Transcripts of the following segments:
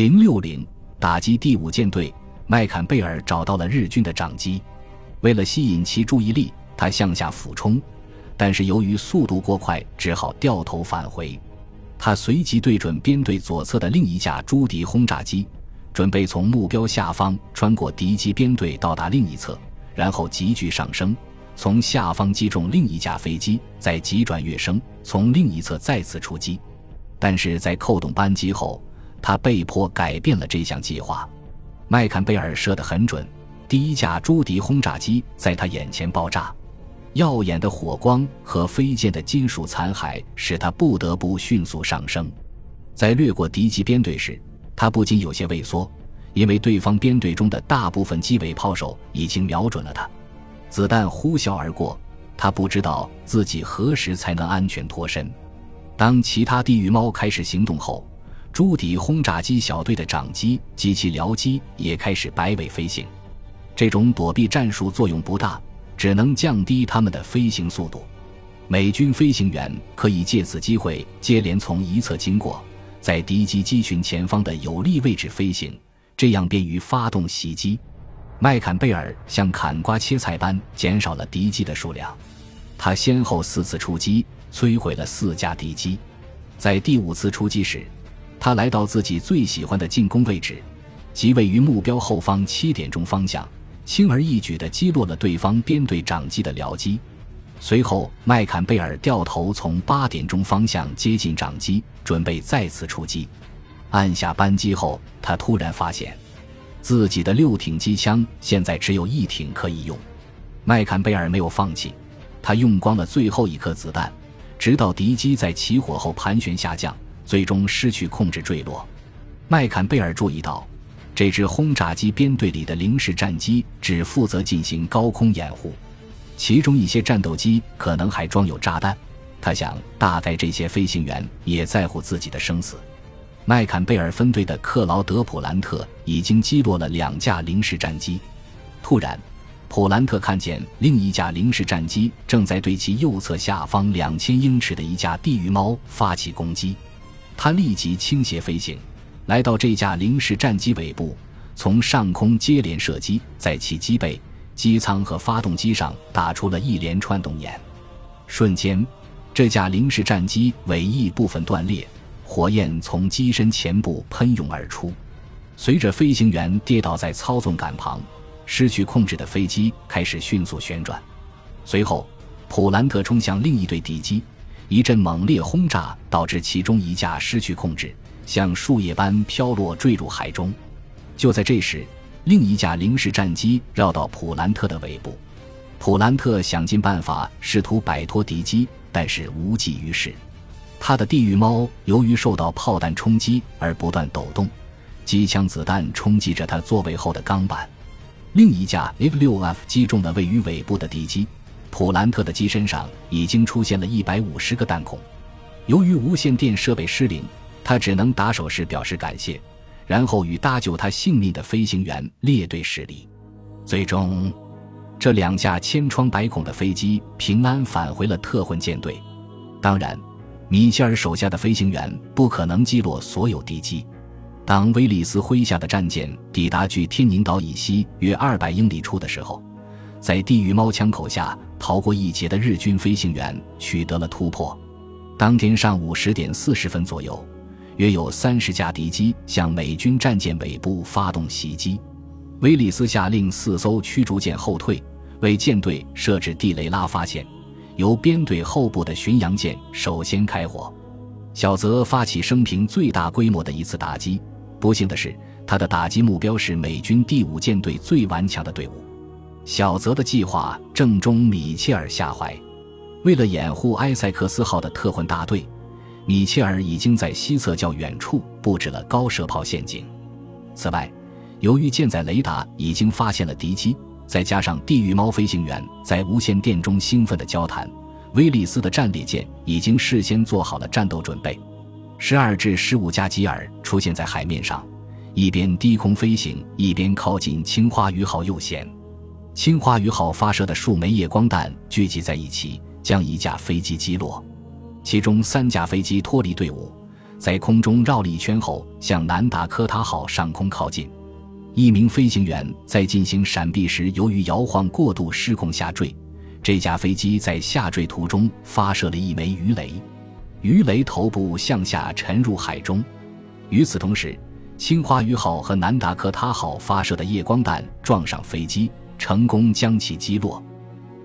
零六零打击第五舰队，麦坎贝尔找到了日军的掌机，为了吸引其注意力，他向下俯冲，但是由于速度过快，只好掉头返回。他随即对准编队左侧的另一架朱迪轰炸机，准备从目标下方穿过敌机编队到达另一侧，然后急剧上升，从下方击中另一架飞机，再急转跃升，从另一侧再次出击。但是在扣动扳机后，他被迫改变了这项计划。麦坎贝尔射得很准，第一架朱迪轰炸机在他眼前爆炸。耀眼的火光和飞溅的金属残骸使他不得不迅速上升。在掠过敌机编队时，他不禁有些畏缩，因为对方编队中的大部分机尾炮手已经瞄准了他。子弹呼啸而过，他不知道自己何时才能安全脱身。当其他地狱猫开始行动后，朱迪轰炸机小队的长机及其僚机也开始摆尾飞行。这种躲避战术作用不大。只能降低他们的飞行速度。美军飞行员可以借此机会接连从一侧经过，在敌机机群前方的有利位置飞行，这样便于发动袭击。麦坎贝尔像砍瓜切菜般减少了敌机的数量。他先后四次出击，摧毁了四架敌机。在第五次出击时，他来到自己最喜欢的进攻位置，即位于目标后方七点钟方向。轻而易举地击落了对方编队长机的僚机，随后麦坎贝尔掉头从八点钟方向接近长机，准备再次出击。按下扳机后，他突然发现自己的六挺机枪现在只有一挺可以用。麦坎贝尔没有放弃，他用光了最后一颗子弹，直到敌机在起火后盘旋下降，最终失去控制坠落。麦坎贝尔注意到。这支轰炸机编队里的零式战机只负责进行高空掩护，其中一些战斗机可能还装有炸弹。他想，大概这些飞行员也在乎自己的生死。麦坎贝尔分队的克劳德·普兰特已经击落了两架零式战机。突然，普兰特看见另一架零式战机正在对其右侧下方两千英尺的一架地狱猫发起攻击，他立即倾斜飞行。来到这架零式战机尾部，从上空接连射击，在其机背、机舱和发动机上打出了一连串洞眼。瞬间，这架零式战机尾翼部分断裂，火焰从机身前部喷涌而出。随着飞行员跌倒在操纵杆旁，失去控制的飞机开始迅速旋转。随后，普兰特冲向另一队敌机，一阵猛烈轰炸导致其中一架失去控制。像树叶般飘落，坠入海中。就在这时，另一架零式战机绕到普兰特的尾部。普兰特想尽办法试图摆脱敌机，但是无济于事。他的地狱猫由于受到炮弹冲击而不断抖动，机枪子弹冲击着他座位后的钢板。另一架 F-6F 击中了位于尾部的敌机，普兰特的机身上已经出现了一百五十个弹孔。由于无线电设备失灵。他只能打手势表示感谢，然后与搭救他性命的飞行员列队驶离。最终，这两架千疮百孔的飞机平安返回了特混舰队。当然，米切尔手下的飞行员不可能击落所有敌机。当威利斯麾下的战舰抵达距天宁岛以西约二百英里处的时候，在地狱猫枪口下逃过一劫的日军飞行员取得了突破。当天上午十点四十分左右。约有三十架敌机向美军战舰尾部发动袭击，威利斯下令四艘驱逐舰后退，为舰队设置地雷拉发线，由编队后部的巡洋舰首先开火。小泽发起生平最大规模的一次打击，不幸的是，他的打击目标是美军第五舰队最顽强的队伍。小泽的计划正中米切尔下怀，为了掩护埃塞克斯号的特混大队。米切尔已经在西侧较远处布置了高射炮陷阱。此外，由于舰载雷达已经发现了敌机，再加上地狱猫飞行员在无线电中兴奋的交谈，威利斯的战列舰已经事先做好了战斗准备。十二至十五架吉尔出现在海面上，一边低空飞行，一边靠近青花鱼号右舷。青花鱼号发射的数枚夜光弹聚集在一起，将一架飞机击落。其中三架飞机脱离队伍，在空中绕了一圈后，向南达科他号上空靠近。一名飞行员在进行闪避时，由于摇晃过度失控下坠。这架飞机在下坠途中发射了一枚鱼雷，鱼雷头部向下沉入海中。与此同时，青花鱼号和南达科他号发射的夜光弹撞上飞机，成功将其击落。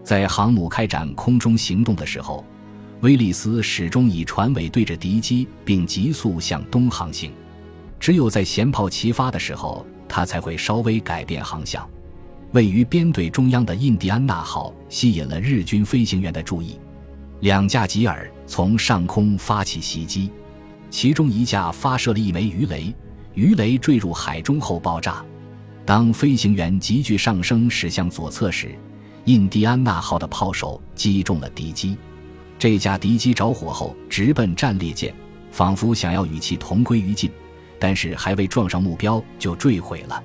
在航母开展空中行动的时候，威利斯始终以船尾对着敌机，并急速向东航行。只有在舷炮齐发的时候，他才会稍微改变航向。位于编队中央的印第安纳号吸引了日军飞行员的注意，两架吉尔从上空发起袭击，其中一架发射了一枚鱼雷。鱼雷坠入海中后爆炸。当飞行员急剧上升驶向左侧时，印第安纳号的炮手击中了敌机。这架敌机着火后直奔战列舰，仿佛想要与其同归于尽，但是还未撞上目标就坠毁了。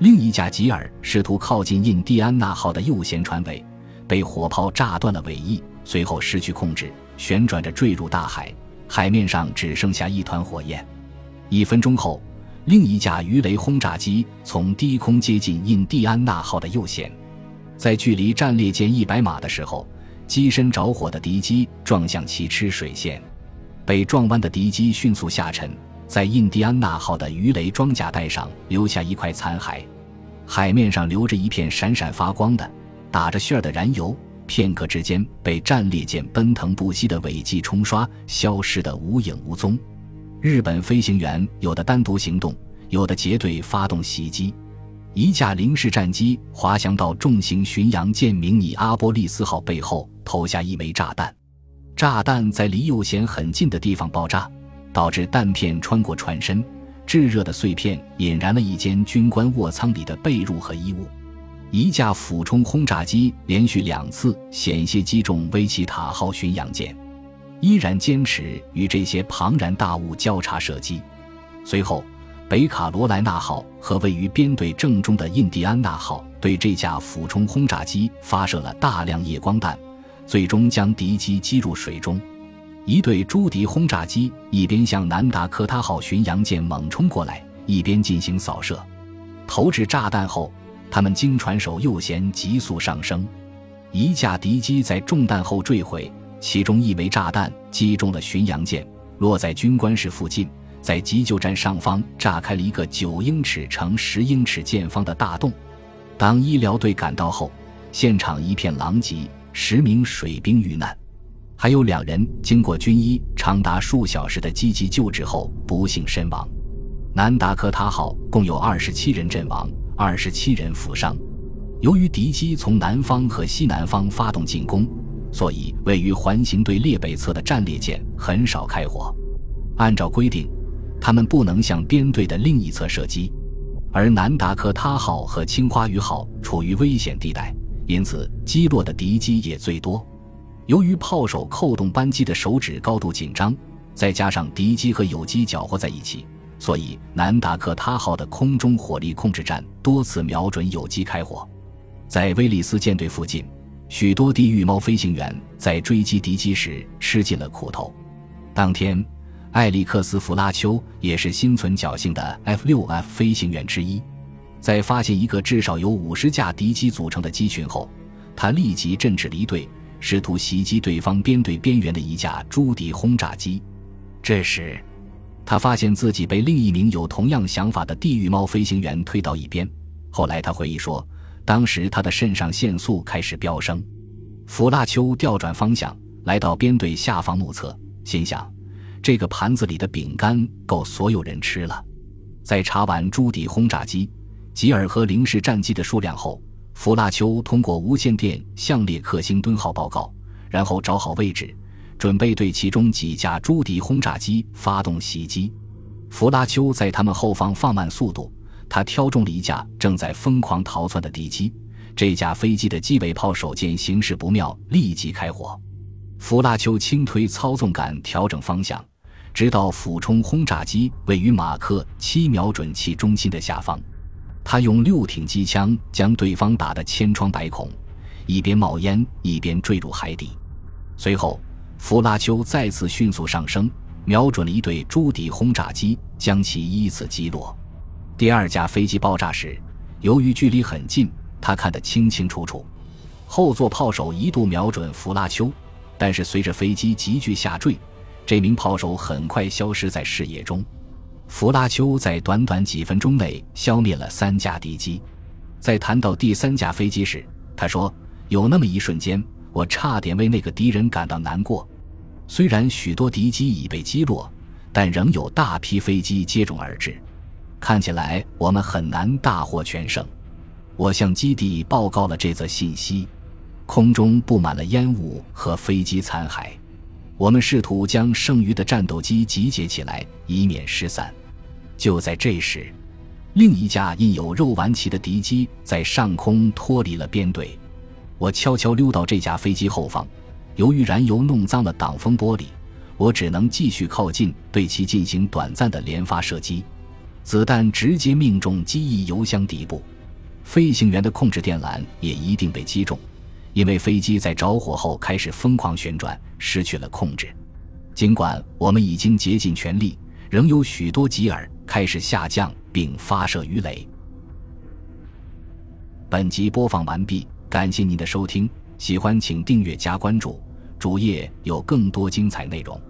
另一架吉尔试图靠近印第安纳号的右舷船尾，被火炮炸断了尾翼，随后失去控制，旋转着坠入大海，海面上只剩下一团火焰。一分钟后。另一架鱼雷轰炸机从低空接近印第安纳号的右舷，在距离战列舰一百码的时候，机身着火的敌机撞向其吃水线，被撞弯的敌机迅速下沉，在印第安纳号的鱼雷装甲带上留下一块残骸，海面上留着一片闪闪发光的、打着旋儿的燃油，片刻之间被战列舰奔腾不息的尾迹冲刷，消失得无影无踪。日本飞行员有的单独行动，有的结队发动袭击。一架零式战机滑翔到重型巡洋舰明尼阿波利斯号背后，投下一枚炸弹。炸弹在离右舷很近的地方爆炸，导致弹片穿过船身，炙热的碎片引燃了一间军官卧舱里的被褥和衣物。一架俯冲轰炸机连续两次险些击中威奇塔号巡洋舰。依然坚持与这些庞然大物交叉射击。随后，北卡罗来纳号和位于编队正中的印第安纳号对这架俯冲轰炸机发射了大量夜光弹，最终将敌机击入水中。一队朱迪轰炸机一边向南达科他号巡洋舰猛冲过来，一边进行扫射。投掷炸弹后，他们经船首右舷急速上升。一架敌机在中弹后坠毁。其中一枚炸弹击中了巡洋舰，落在军官室附近，在急救站上方炸开了一个九英尺乘十英尺见方的大洞。当医疗队赶到后，现场一片狼藉，十名水兵遇难，还有两人经过军医长达数小时的积极救治后不幸身亡。南达科他号共有二十七人阵亡，二十七人负伤。由于敌机从南方和西南方发动进攻。所以，位于环形队列北侧的战列舰很少开火。按照规定，他们不能向编队的另一侧射击。而南达科他号和青花鱼号处于危险地带，因此击落的敌机也最多。由于炮手扣动扳机的手指高度紧张，再加上敌机和友机搅和在一起，所以南达科他号的空中火力控制站多次瞄准友机开火。在威利斯舰队附近。许多地狱猫飞行员在追击敌机时吃尽了苦头。当天，艾利克斯·弗拉丘也是心存侥幸的 F-6F 飞行员之一。在发现一个至少由五十架敌机组成的机群后，他立即振翅离队，试图袭击对方编队边缘的一架朱迪轰炸机。这时，他发现自己被另一名有同样想法的地狱猫飞行员推到一边。后来，他回忆说。当时他的肾上腺素开始飙升，弗拉丘调转方向来到编队下方目测，心想：这个盘子里的饼干够所有人吃了。在查完朱迪轰炸机、吉尔和零式战机的数量后，弗拉丘通过无线电向列克星敦号报告，然后找好位置，准备对其中几架朱迪轰炸机发动袭击。弗拉丘在他们后方放慢速度。他挑中了一架正在疯狂逃窜的敌机，这架飞机的机尾炮手见形势不妙，立即开火。弗拉丘轻推操纵杆调整方向，直到俯冲轰炸机位于马克七瞄准器中心的下方。他用六挺机枪将对方打得千疮百孔，一边冒烟一边坠入海底。随后，弗拉丘再次迅速上升，瞄准了一对朱迪轰炸机，将其依次击落。第二架飞机爆炸时，由于距离很近，他看得清清楚楚。后座炮手一度瞄准弗拉丘，但是随着飞机急剧下坠，这名炮手很快消失在视野中。弗拉丘在短短几分钟内消灭了三架敌机。在谈到第三架飞机时，他说：“有那么一瞬间，我差点为那个敌人感到难过。虽然许多敌机已被击落，但仍有大批飞机接踵而至，看起来我们很难大获全胜。”我向基地报告了这则信息。空中布满了烟雾和飞机残骸。我们试图将剩余的战斗机集结起来，以免失散。就在这时，另一架印有肉丸旗的敌机在上空脱离了编队。我悄悄溜到这架飞机后方，由于燃油弄脏了挡风玻璃，我只能继续靠近，对其进行短暂的连发射击。子弹直接命中机翼油箱底部，飞行员的控制电缆也一定被击中，因为飞机在着火后开始疯狂旋转，失去了控制。尽管我们已经竭尽全力，仍有许多吉尔。开始下降并发射鱼雷。本集播放完毕，感谢您的收听，喜欢请订阅加关注，主页有更多精彩内容。